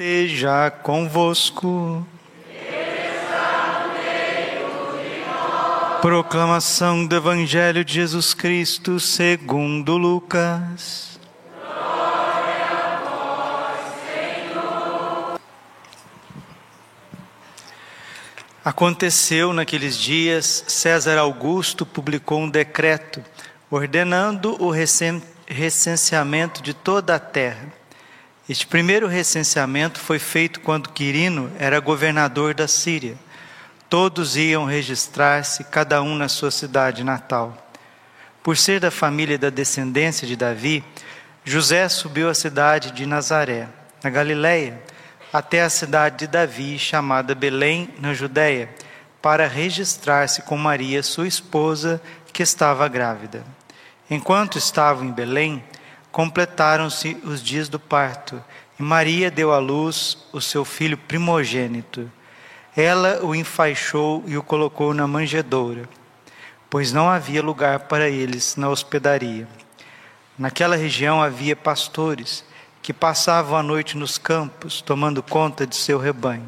esteja convosco. Proclamação do Evangelho de Jesus Cristo segundo Lucas. Aconteceu naqueles dias, César Augusto publicou um decreto ordenando o recenseamento de toda a terra. Este primeiro recenseamento foi feito quando Quirino era governador da Síria. Todos iam registrar-se, cada um na sua cidade natal. Por ser da família da descendência de Davi, José subiu à cidade de Nazaré, na Galiléia, até a cidade de Davi, chamada Belém, na Judéia, para registrar-se com Maria, sua esposa, que estava grávida. Enquanto estavam em Belém, completaram-se os dias do parto, e Maria deu à luz o seu filho primogênito. Ela o enfaixou e o colocou na manjedoura, pois não havia lugar para eles na hospedaria. Naquela região havia pastores que passavam a noite nos campos, tomando conta de seu rebanho.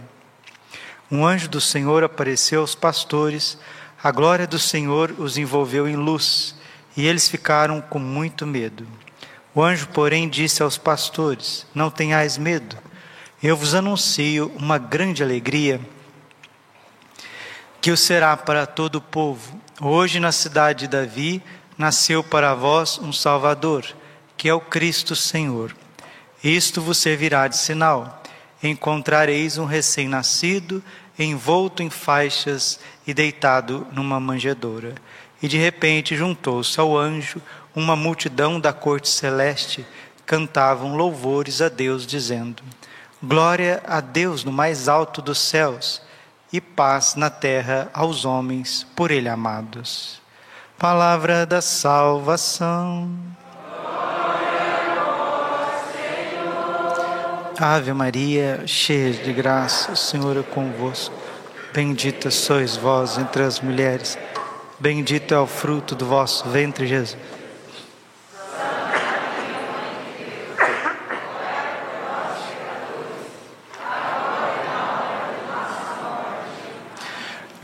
Um anjo do Senhor apareceu aos pastores, a glória do Senhor os envolveu em luz, e eles ficaram com muito medo. O anjo, porém, disse aos pastores: Não tenhais medo, eu vos anuncio uma grande alegria que o será para todo o povo. Hoje, na cidade de Davi, nasceu para vós um Salvador, que é o Cristo Senhor. Isto vos servirá de sinal: encontrareis um recém-nascido, envolto em faixas e deitado numa manjedoura. E de repente juntou-se ao anjo uma multidão da corte celeste cantavam louvores a Deus, dizendo: Glória a Deus no mais alto dos céus e paz na terra aos homens por Ele amados. Palavra da salvação. Ave Maria, cheia de graça, o Senhor é convosco. Bendita sois vós entre as mulheres. Bendito é o fruto do vosso ventre, Jesus.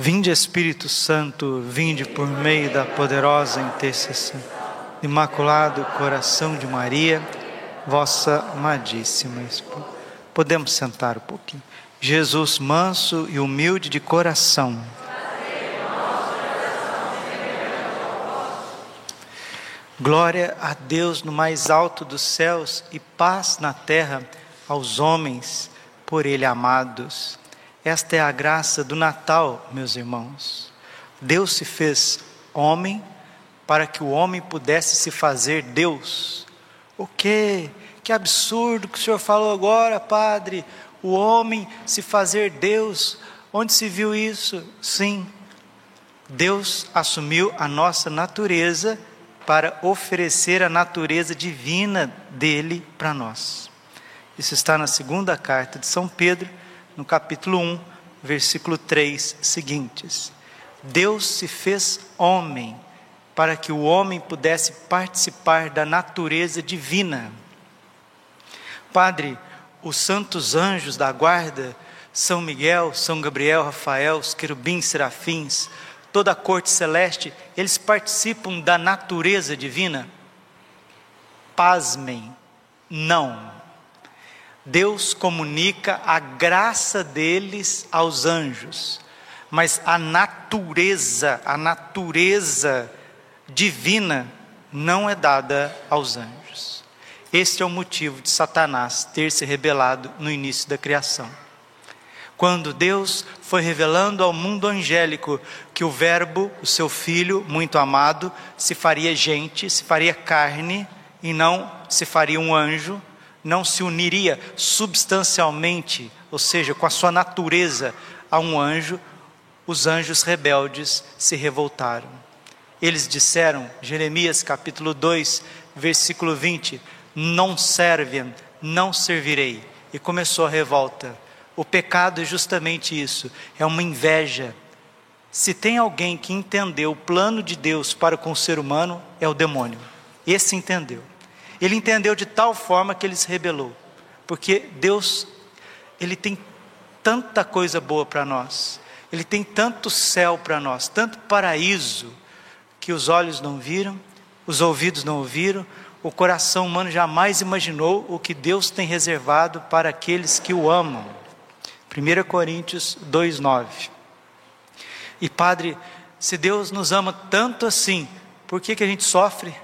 Vinde Espírito Santo, vinde por meio da poderosa intercessão. Imaculado coração de Maria, vossa amadíssima esposa. Podemos sentar um pouquinho. Jesus manso e humilde de coração. Glória a Deus no mais alto dos céus e paz na terra aos homens por Ele amados. Esta é a graça do Natal, meus irmãos. Deus se fez homem para que o homem pudesse se fazer Deus. O que? Que absurdo que o senhor falou agora, padre. O homem se fazer Deus. Onde se viu isso? Sim. Deus assumiu a nossa natureza para oferecer a natureza divina dele para nós. Isso está na segunda carta de São Pedro, no capítulo 1, versículo 3 seguintes. Deus se fez homem para que o homem pudesse participar da natureza divina. Padre, os santos anjos da guarda, São Miguel, São Gabriel, Rafael, os querubins, serafins, toda a corte celeste, eles participam da natureza divina? Pasmem, não. Deus comunica a graça deles aos anjos, mas a natureza, a natureza divina não é dada aos anjos. Este é o motivo de Satanás ter se rebelado no início da criação. Quando Deus foi revelando ao mundo angélico que o Verbo, o seu Filho muito amado, se faria gente, se faria carne e não se faria um anjo, não se uniria substancialmente, ou seja, com a sua natureza, a um anjo, os anjos rebeldes se revoltaram. Eles disseram, Jeremias capítulo 2, versículo 20: Não servem, não servirei. E começou a revolta. O pecado é justamente isso, é uma inveja. Se tem alguém que entendeu o plano de Deus para com o ser humano, é o demônio. Esse entendeu. Ele entendeu de tal forma que ele se rebelou, porque Deus Ele tem tanta coisa boa para nós. Ele tem tanto céu para nós, tanto paraíso, que os olhos não viram, os ouvidos não ouviram, o coração humano jamais imaginou o que Deus tem reservado para aqueles que o amam. 1 Coríntios 2,9. E Padre, se Deus nos ama tanto assim, por que, que a gente sofre?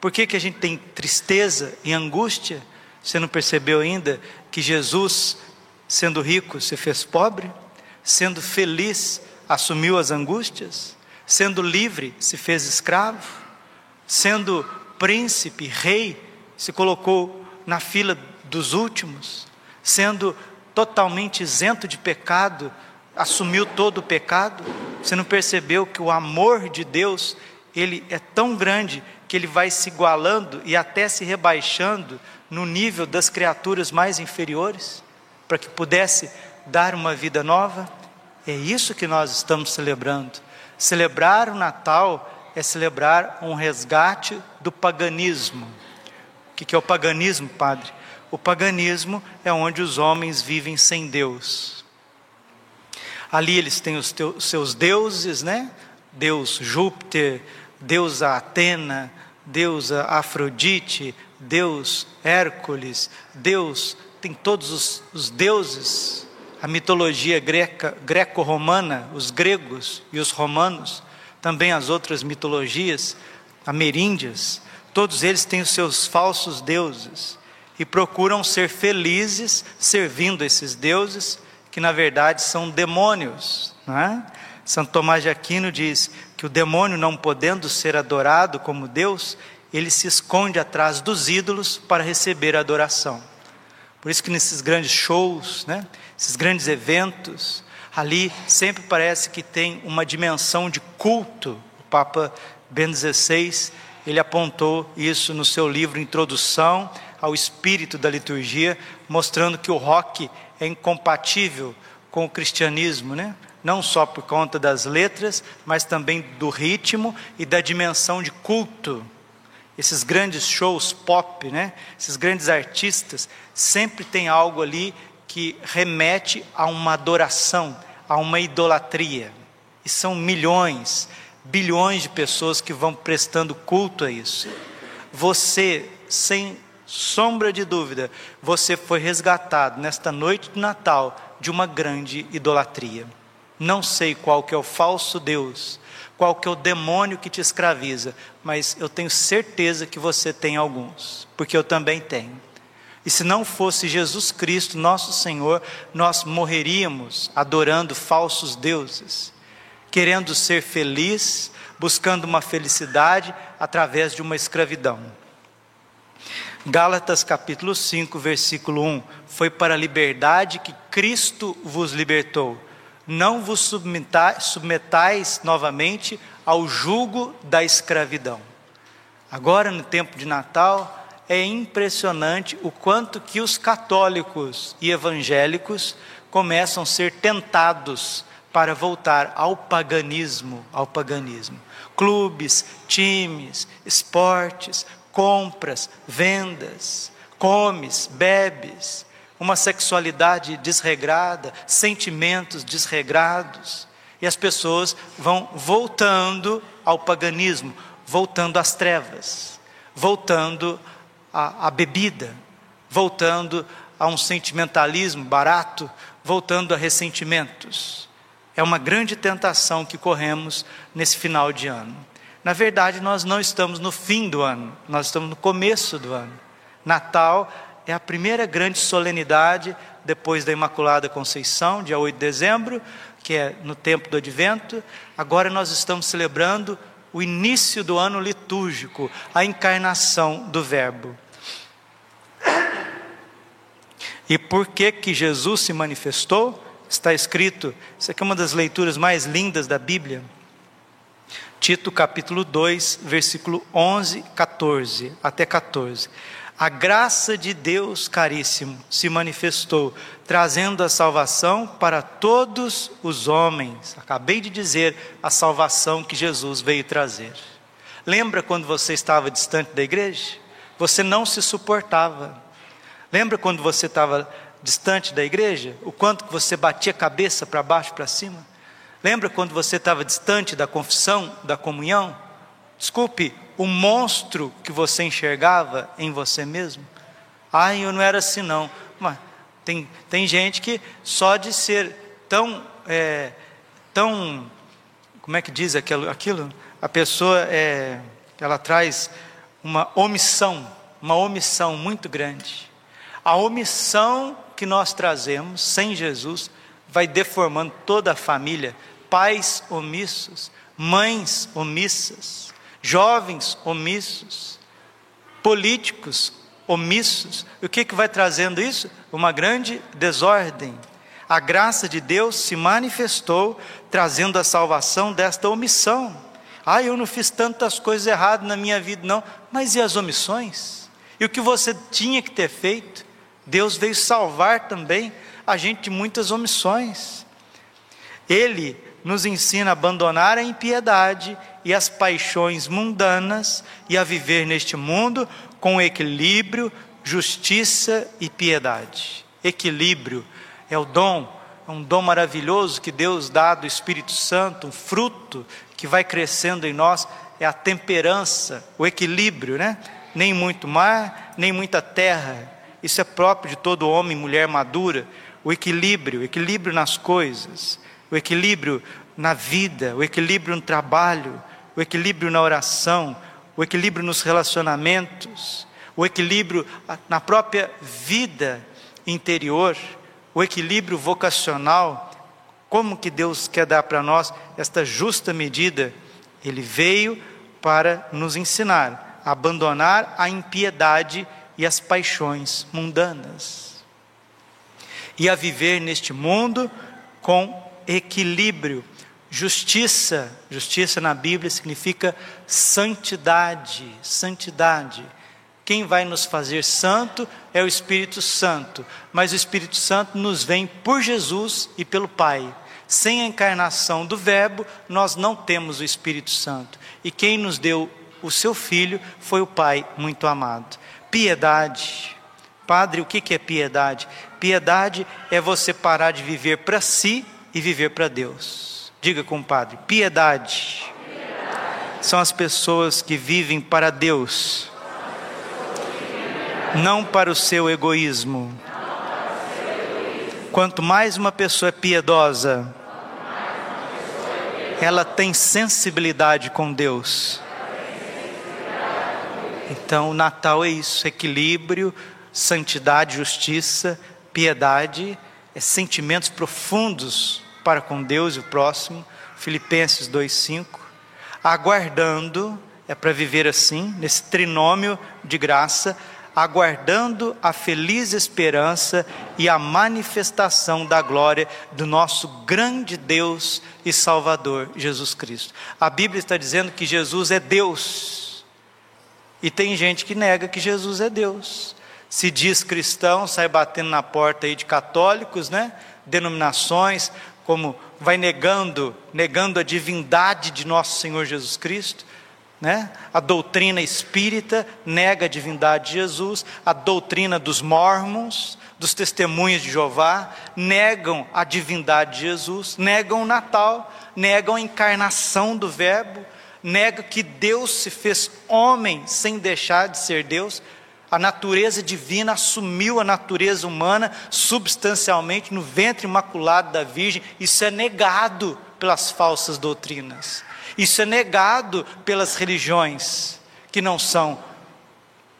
Por que, que a gente tem tristeza e angústia? Você não percebeu ainda que Jesus, sendo rico, se fez pobre? Sendo feliz, assumiu as angústias? Sendo livre, se fez escravo? Sendo príncipe, rei, se colocou na fila dos últimos? Sendo totalmente isento de pecado, assumiu todo o pecado? Você não percebeu que o amor de Deus, ele é tão grande que ele vai se igualando e até se rebaixando no nível das criaturas mais inferiores, para que pudesse dar uma vida nova? É isso que nós estamos celebrando. Celebrar o Natal é celebrar um resgate do paganismo. O que é o paganismo, padre? O paganismo é onde os homens vivem sem Deus. Ali eles têm os teus, seus deuses, né? Deus Júpiter, deusa Atena, deusa Afrodite, Deus Hércules, Deus, tem todos os, os deuses, a mitologia greca, greco-romana, os gregos e os romanos, também as outras mitologias ameríndias, todos eles têm os seus falsos deuses e procuram ser felizes servindo esses deuses, que na verdade são demônios. Não é? Santo Tomás de Aquino diz que o demônio, não podendo ser adorado como Deus, ele se esconde atrás dos ídolos para receber a adoração. Por isso que nesses grandes shows, né, esses grandes eventos, ali sempre parece que tem uma dimensão de culto. O Papa Bento XVI, ele apontou isso no seu livro Introdução ao espírito da liturgia, mostrando que o rock é incompatível com o cristianismo, né? não só por conta das letras, mas também do ritmo e da dimensão de culto. Esses grandes shows pop, né? esses grandes artistas, sempre tem algo ali que remete a uma adoração, a uma idolatria. E são milhões, bilhões de pessoas que vão prestando culto a isso. Você, sem sombra de dúvida, você foi resgatado nesta noite de Natal de uma grande idolatria. Não sei qual que é o falso Deus, qual que é o demônio que te escraviza, mas eu tenho certeza que você tem alguns, porque eu também tenho. E se não fosse Jesus Cristo, nosso Senhor, nós morreríamos adorando falsos deuses, querendo ser feliz, buscando uma felicidade através de uma escravidão. Gálatas capítulo 5, versículo 1: Foi para a liberdade que Cristo vos libertou. Não vos submetais, submetais novamente ao jugo da escravidão. Agora, no tempo de Natal, é impressionante o quanto que os católicos e evangélicos começam a ser tentados para voltar ao paganismo, ao paganismo. Clubes, times, esportes, compras, vendas, comes, bebes, uma sexualidade desregrada, sentimentos desregrados, e as pessoas vão voltando ao paganismo, voltando às trevas, voltando à, à bebida, voltando a um sentimentalismo barato, voltando a ressentimentos. É uma grande tentação que corremos nesse final de ano. Na verdade, nós não estamos no fim do ano, nós estamos no começo do ano. Natal é a primeira grande solenidade depois da Imaculada Conceição, dia 8 de dezembro, que é no tempo do advento. Agora nós estamos celebrando o início do ano litúrgico, a encarnação do Verbo. E por que que Jesus se manifestou? Está escrito, isso aqui é uma das leituras mais lindas da Bíblia. Tito capítulo 2, versículo 11, 14, até 14. A graça de Deus, caríssimo, se manifestou, trazendo a salvação para todos os homens. Acabei de dizer a salvação que Jesus veio trazer. Lembra quando você estava distante da igreja? Você não se suportava. Lembra quando você estava distante da igreja? O quanto que você batia a cabeça para baixo, para cima? Lembra quando você estava distante da confissão, da comunhão? Desculpe, o monstro que você enxergava em você mesmo? Ai, eu não era assim não. Mas tem, tem gente que só de ser tão, é, tão, como é que diz aquilo? aquilo? A pessoa, é, ela traz uma omissão, uma omissão muito grande. A omissão que nós trazemos sem Jesus vai deformando toda a família. Pais omissos, mães omissas, jovens omissos, políticos omissos. O que, que vai trazendo isso? Uma grande desordem. A graça de Deus se manifestou, trazendo a salvação desta omissão. Ah, eu não fiz tantas coisas erradas na minha vida, não. Mas e as omissões? E o que você tinha que ter feito? Deus veio salvar também a gente de muitas omissões. Ele nos ensina a abandonar a impiedade e as paixões mundanas e a viver neste mundo com equilíbrio, justiça e piedade. Equilíbrio é o dom, é um dom maravilhoso que Deus dá do Espírito Santo, um fruto que vai crescendo em nós, é a temperança, o equilíbrio, né? Nem muito mar, nem muita terra. Isso é próprio de todo homem e mulher madura. O equilíbrio, o equilíbrio nas coisas, o equilíbrio na vida, o equilíbrio no trabalho, o equilíbrio na oração, o equilíbrio nos relacionamentos, o equilíbrio na própria vida interior, o equilíbrio vocacional. Como que Deus quer dar para nós esta justa medida? Ele veio para nos ensinar a abandonar a impiedade e as paixões mundanas e a viver neste mundo com equilíbrio Justiça, justiça na Bíblia significa santidade, santidade. Quem vai nos fazer santo é o Espírito Santo, mas o Espírito Santo nos vem por Jesus e pelo Pai. Sem a encarnação do Verbo, nós não temos o Espírito Santo. E quem nos deu o seu Filho foi o Pai muito amado. Piedade. Padre, o que é piedade? Piedade é você parar de viver para si e viver para Deus. Diga, compadre, piedade. piedade. São as pessoas que vivem para Deus, não para o seu egoísmo. Quanto mais uma pessoa é piedosa, ela tem sensibilidade com Deus. Então, o Natal é isso: equilíbrio, santidade, justiça, piedade, é sentimentos profundos para com Deus e o próximo, Filipenses 2:5. Aguardando, é para viver assim, nesse trinômio de graça, aguardando a feliz esperança e a manifestação da glória do nosso grande Deus e Salvador, Jesus Cristo. A Bíblia está dizendo que Jesus é Deus. E tem gente que nega que Jesus é Deus. Se diz cristão, sai batendo na porta aí de católicos, né? Denominações, como vai negando, negando a divindade de nosso Senhor Jesus Cristo, né? A doutrina espírita nega a divindade de Jesus, a doutrina dos mormons, dos testemunhos de Jeová, negam a divindade de Jesus, negam o Natal, negam a encarnação do Verbo, negam que Deus se fez homem sem deixar de ser Deus, a natureza divina assumiu a natureza humana substancialmente no ventre imaculado da Virgem. Isso é negado pelas falsas doutrinas. Isso é negado pelas religiões que não são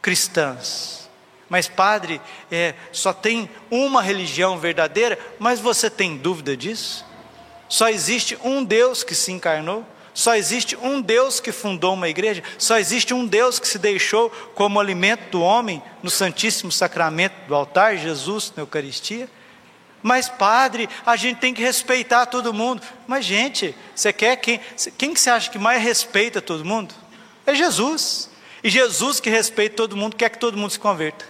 cristãs. Mas, padre, é, só tem uma religião verdadeira, mas você tem dúvida disso? Só existe um Deus que se encarnou? Só existe um Deus que fundou uma igreja, só existe um Deus que se deixou como alimento do homem no Santíssimo Sacramento do altar, Jesus na Eucaristia. Mas, padre, a gente tem que respeitar todo mundo. Mas, gente, você quer quem? Quem que você acha que mais respeita todo mundo? É Jesus. E Jesus que respeita todo mundo, quer que todo mundo se converta.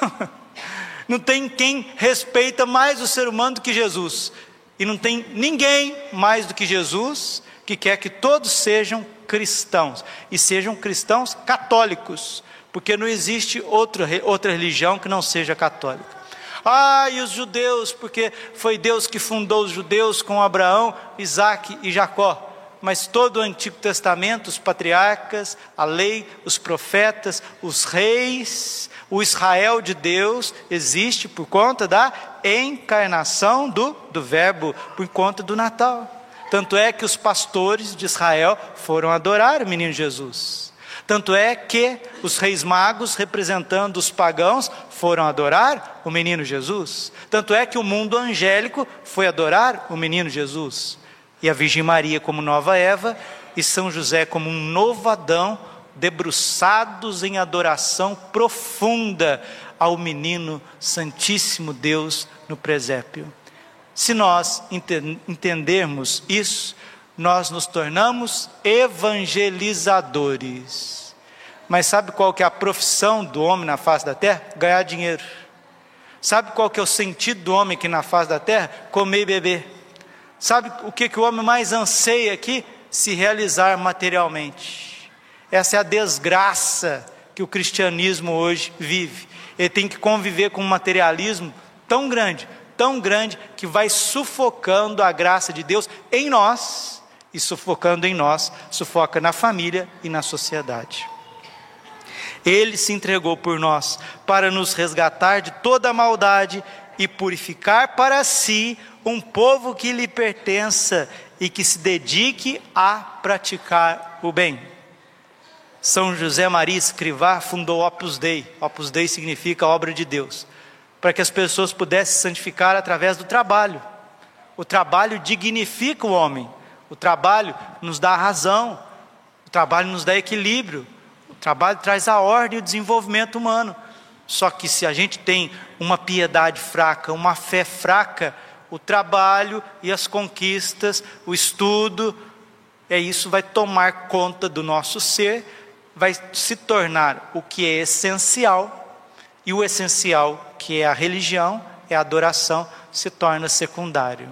não tem quem respeita mais o ser humano do que Jesus. E não tem ninguém mais do que Jesus que quer que todos sejam cristãos e sejam cristãos católicos, porque não existe outra, outra religião que não seja católica. Ah, e os judeus, porque foi Deus que fundou os judeus com Abraão, Isaac e Jacó. Mas todo o Antigo Testamento, os patriarcas, a lei, os profetas, os reis, o Israel de Deus existe por conta da encarnação do, do Verbo, por conta do Natal. Tanto é que os pastores de Israel foram adorar o menino Jesus. Tanto é que os reis magos, representando os pagãos, foram adorar o menino Jesus. Tanto é que o mundo angélico foi adorar o menino Jesus. E a Virgem Maria, como nova Eva, e São José, como um novo Adão, debruçados em adoração profunda ao menino Santíssimo Deus no presépio. Se nós entendermos isso, nós nos tornamos evangelizadores. Mas sabe qual que é a profissão do homem na face da terra? Ganhar dinheiro. Sabe qual que é o sentido do homem aqui na face da terra? Comer e beber. Sabe o que, que o homem mais anseia aqui? Se realizar materialmente. Essa é a desgraça que o cristianismo hoje vive. Ele tem que conviver com um materialismo tão grande, tão grande que vai sufocando a graça de Deus em nós e sufocando em nós, sufoca na família e na sociedade. Ele se entregou por nós para nos resgatar de toda a maldade e purificar para si um povo que lhe pertença e que se dedique a praticar o bem. São José Maria Escrivá fundou Opus Dei. Opus Dei significa obra de Deus para que as pessoas pudessem se santificar através do trabalho. O trabalho dignifica o homem, o trabalho nos dá razão, o trabalho nos dá equilíbrio, o trabalho traz a ordem e o desenvolvimento humano. Só que se a gente tem uma piedade fraca, uma fé fraca, o trabalho e as conquistas, o estudo, é isso vai tomar conta do nosso ser, vai se tornar o que é essencial e o essencial, que é a religião, é a adoração, se torna secundário.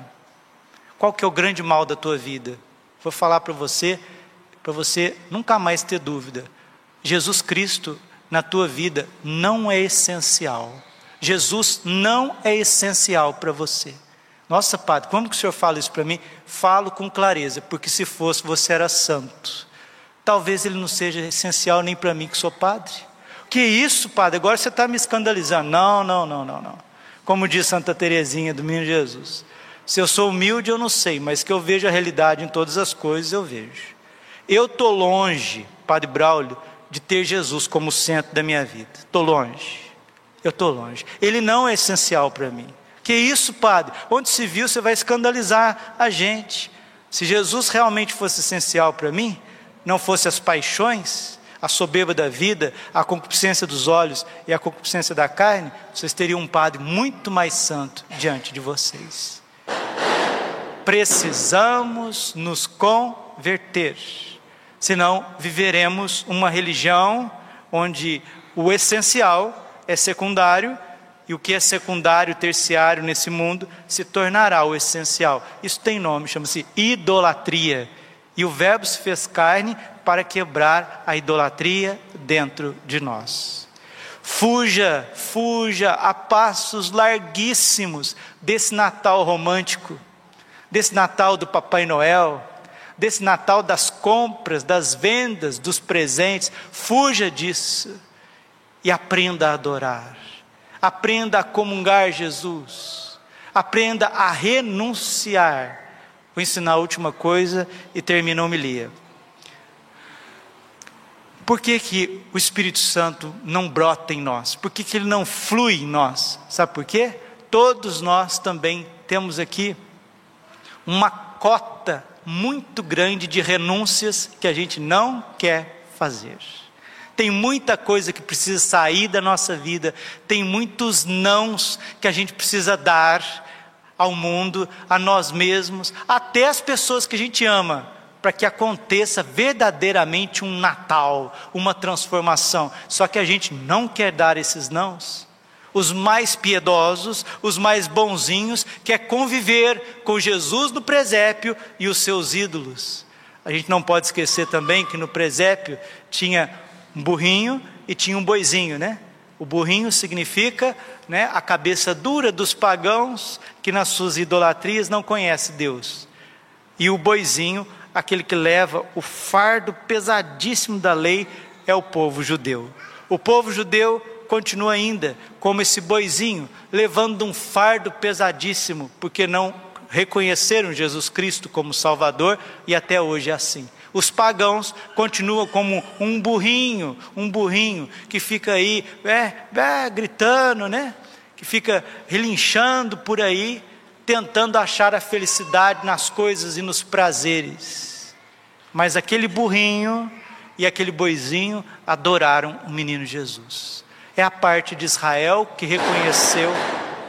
Qual que é o grande mal da tua vida? Vou falar para você, para você nunca mais ter dúvida. Jesus Cristo na tua vida não é essencial. Jesus não é essencial para você. Nossa, padre, como que o senhor fala isso para mim? Falo com clareza, porque se fosse você era santo. Talvez ele não seja essencial nem para mim que sou padre. Que isso, padre? Agora você está me escandalizando. Não, não, não, não, não. Como diz Santa Teresinha do Menino Jesus. Se eu sou humilde, eu não sei, mas que eu vejo a realidade em todas as coisas, eu vejo. Eu estou longe, Padre Braulio, de ter Jesus como centro da minha vida. Estou longe. Eu estou longe. Ele não é essencial para mim. Que isso, Padre? Onde se viu, você vai escandalizar a gente. Se Jesus realmente fosse essencial para mim, não fosse as paixões, a soberba da vida, a concupiscência dos olhos e a concupiscência da carne, vocês teriam um Padre muito mais santo diante de vocês. Precisamos nos converter, senão viveremos uma religião onde o essencial é secundário e o que é secundário, terciário nesse mundo se tornará o essencial. Isso tem nome, chama-se idolatria. E o Verbo se fez carne para quebrar a idolatria dentro de nós. Fuja, fuja a passos larguíssimos desse Natal romântico, desse Natal do Papai Noel, desse Natal das compras, das vendas, dos presentes. Fuja disso e aprenda a adorar. Aprenda a comungar Jesus. Aprenda a renunciar. Vou ensinar a última coisa e termino a homilia. Por que, que o Espírito Santo não brota em nós? Por que, que ele não flui em nós? Sabe por quê? Todos nós também temos aqui uma cota muito grande de renúncias que a gente não quer fazer. Tem muita coisa que precisa sair da nossa vida, tem muitos nãos que a gente precisa dar ao mundo, a nós mesmos, até as pessoas que a gente ama para que aconteça verdadeiramente um Natal, uma transformação. Só que a gente não quer dar esses nãos. Os mais piedosos, os mais bonzinhos, quer conviver com Jesus no presépio e os seus ídolos. A gente não pode esquecer também que no presépio tinha um burrinho e tinha um boizinho, né? O burrinho significa né, a cabeça dura dos pagãos que nas suas idolatrias não conhece Deus. E o boizinho, aquele que leva o fardo pesadíssimo da lei, é o povo judeu. O povo judeu continua ainda como esse boizinho, levando um fardo pesadíssimo, porque não reconheceram Jesus Cristo como Salvador e até hoje é assim. Os pagãos continuam como um burrinho, um burrinho que fica aí, é, é, gritando, né? Que fica relinchando por aí, tentando achar a felicidade nas coisas e nos prazeres. Mas aquele burrinho e aquele boizinho adoraram o menino Jesus. É a parte de Israel que reconheceu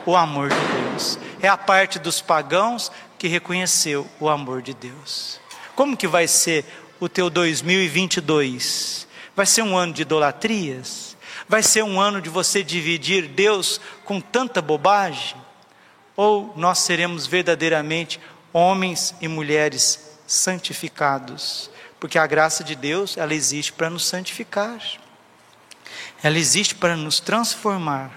o amor de Deus. É a parte dos pagãos que reconheceu o amor de Deus. Como que vai ser o teu 2022? Vai ser um ano de idolatrias? Vai ser um ano de você dividir Deus com tanta bobagem? Ou nós seremos verdadeiramente homens e mulheres santificados? Porque a graça de Deus, ela existe para nos santificar. Ela existe para nos transformar,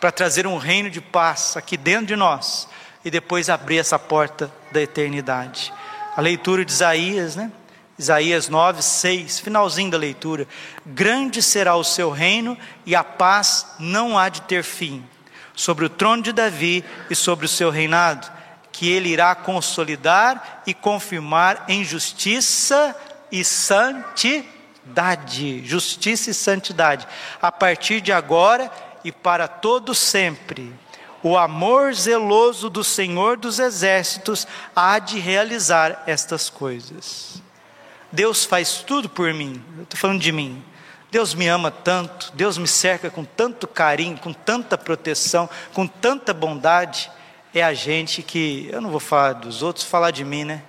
para trazer um reino de paz aqui dentro de nós e depois abrir essa porta da eternidade a leitura de Isaías, né? Isaías 9, 6, finalzinho da leitura. Grande será o seu reino e a paz não há de ter fim. Sobre o trono de Davi e sobre o seu reinado, que ele irá consolidar e confirmar em justiça e santidade. Justiça e santidade. A partir de agora e para todo sempre o amor zeloso do Senhor dos exércitos há de realizar estas coisas. Deus faz tudo por mim, eu estou falando de mim. Deus me ama tanto, Deus me cerca com tanto carinho, com tanta proteção, com tanta bondade. É a gente que, eu não vou falar dos outros, falar de mim, né?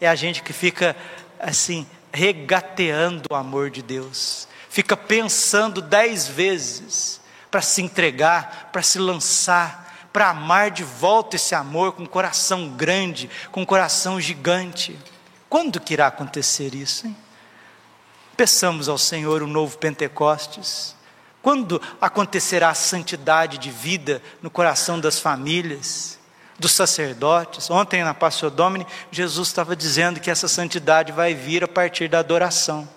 É a gente que fica assim, regateando o amor de Deus, fica pensando dez vezes para se entregar, para se lançar, para amar de volta esse amor com um coração grande, com um coração gigante. Quando que irá acontecer isso? Hein? Peçamos ao Senhor o um novo Pentecostes. Quando acontecerá a santidade de vida no coração das famílias, dos sacerdotes? Ontem na Passio Domini, Jesus estava dizendo que essa santidade vai vir a partir da adoração.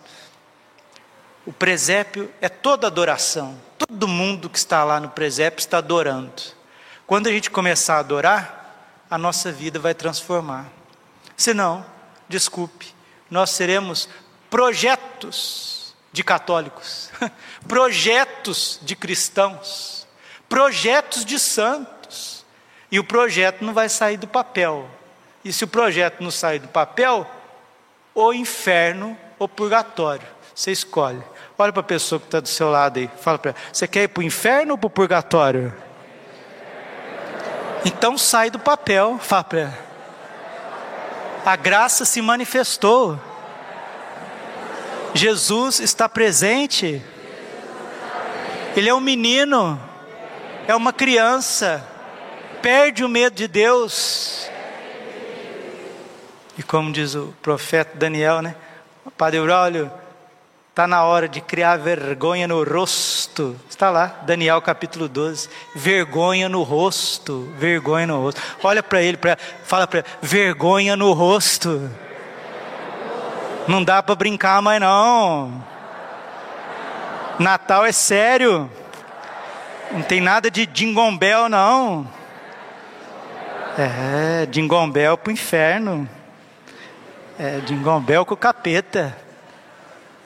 O presépio é toda adoração. Todo mundo que está lá no presépio está adorando. Quando a gente começar a adorar, a nossa vida vai transformar. Senão, desculpe, nós seremos projetos de católicos, projetos de cristãos, projetos de santos. E o projeto não vai sair do papel. E se o projeto não sair do papel, ou inferno ou purgatório. Você escolhe. Olha para a pessoa que está do seu lado aí. Fala para ela: você quer ir para o inferno ou para o purgatório? Então sai do papel, fala para ela. A graça se manifestou. Jesus está presente. Ele é um menino, é uma criança. Perde o medo de Deus. E como diz o profeta Daniel, né? Padre Aurélio, Está na hora de criar vergonha no rosto. Está lá, Daniel capítulo 12. Vergonha no rosto. Vergonha no rosto. Olha para ele, pra, fala para ele: vergonha no rosto. Não dá para brincar mais não. Natal é sério. Não tem nada de dingombel não. É, dingombel pro inferno. É, dingombel com capeta.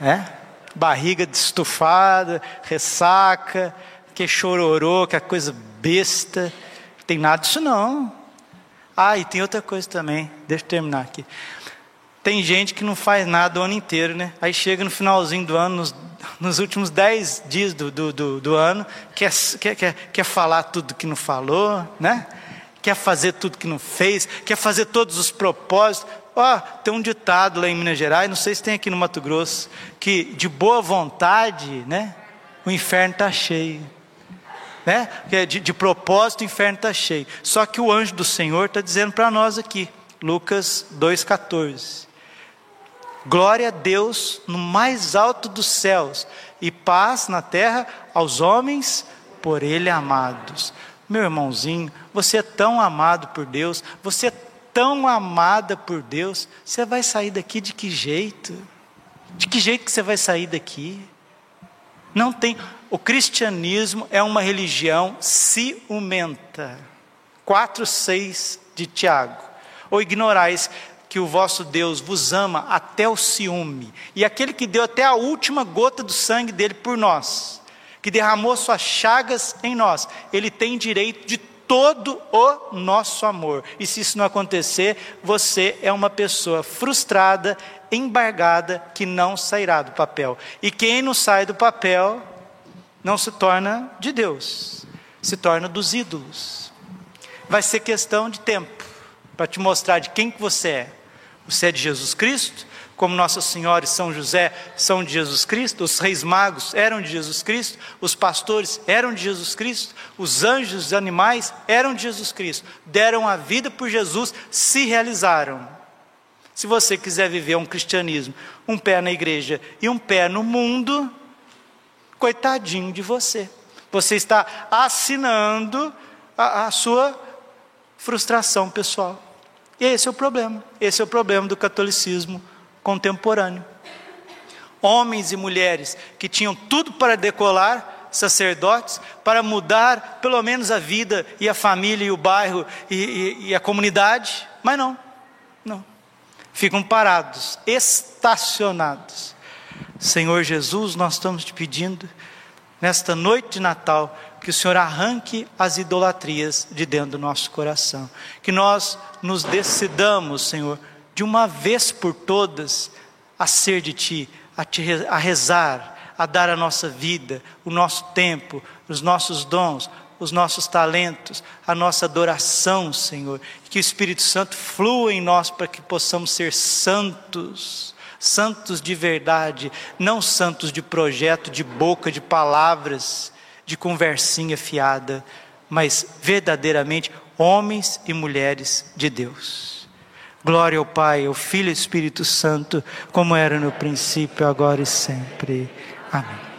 É? barriga estufada, ressaca, que chororô, que é coisa besta. Não tem nada disso não. Ah, e tem outra coisa também, deixa eu terminar aqui. Tem gente que não faz nada o ano inteiro, né? Aí chega no finalzinho do ano, nos, nos últimos dez dias do, do, do, do ano, quer, quer, quer, falar tudo que não falou, né? Quer fazer tudo que não fez, quer fazer todos os propósitos. Ó, oh, tem um ditado lá em Minas Gerais, não sei se tem aqui no Mato Grosso, que de boa vontade, né? O inferno está cheio. Né? De, de propósito, o inferno está cheio. Só que o anjo do Senhor está dizendo para nós aqui, Lucas 2,14. Glória a Deus no mais alto dos céus e paz na terra aos homens por Ele amados. Meu irmãozinho, você é tão amado por Deus, você é tão amada por Deus, você vai sair daqui de que jeito? De que jeito que você vai sair daqui? Não tem. O cristianismo é uma religião ciumenta. 4, 6 de Tiago. Ou ignorais que o vosso Deus vos ama até o ciúme, e aquele que deu até a última gota do sangue dele por nós, que derramou suas chagas em nós, ele tem direito de todo o nosso amor. E se isso não acontecer, você é uma pessoa frustrada, embargada, que não sairá do papel. E quem não sai do papel não se torna de Deus, se torna dos ídolos. Vai ser questão de tempo para te mostrar de quem que você é. Você é de Jesus Cristo, como Nossa Senhora e São José são de Jesus Cristo, os reis magos eram de Jesus Cristo, os pastores eram de Jesus Cristo, os anjos, os animais eram de Jesus Cristo, deram a vida por Jesus, se realizaram. Se você quiser viver um cristianismo, um pé na igreja e um pé no mundo, coitadinho de você. Você está assinando a, a sua frustração pessoal. Esse é o problema. Esse é o problema do catolicismo contemporâneo. Homens e mulheres que tinham tudo para decolar, sacerdotes, para mudar pelo menos a vida e a família e o bairro e, e, e a comunidade, mas não, não. Ficam parados, estacionados. Senhor Jesus, nós estamos te pedindo, nesta noite de Natal, que o Senhor arranque as idolatrias de dentro do nosso coração. Que nós nos decidamos, Senhor, de uma vez por todas, a ser de Ti, a, te, a rezar, a dar a nossa vida, o nosso tempo, os nossos dons, os nossos talentos, a nossa adoração, Senhor. Que o Espírito Santo flua em nós para que possamos ser santos, santos de verdade, não santos de projeto, de boca, de palavras, de conversinha fiada, mas verdadeiramente homens e mulheres de Deus. Glória ao Pai, ao Filho e ao Espírito Santo, como era no princípio, agora e sempre. Amém.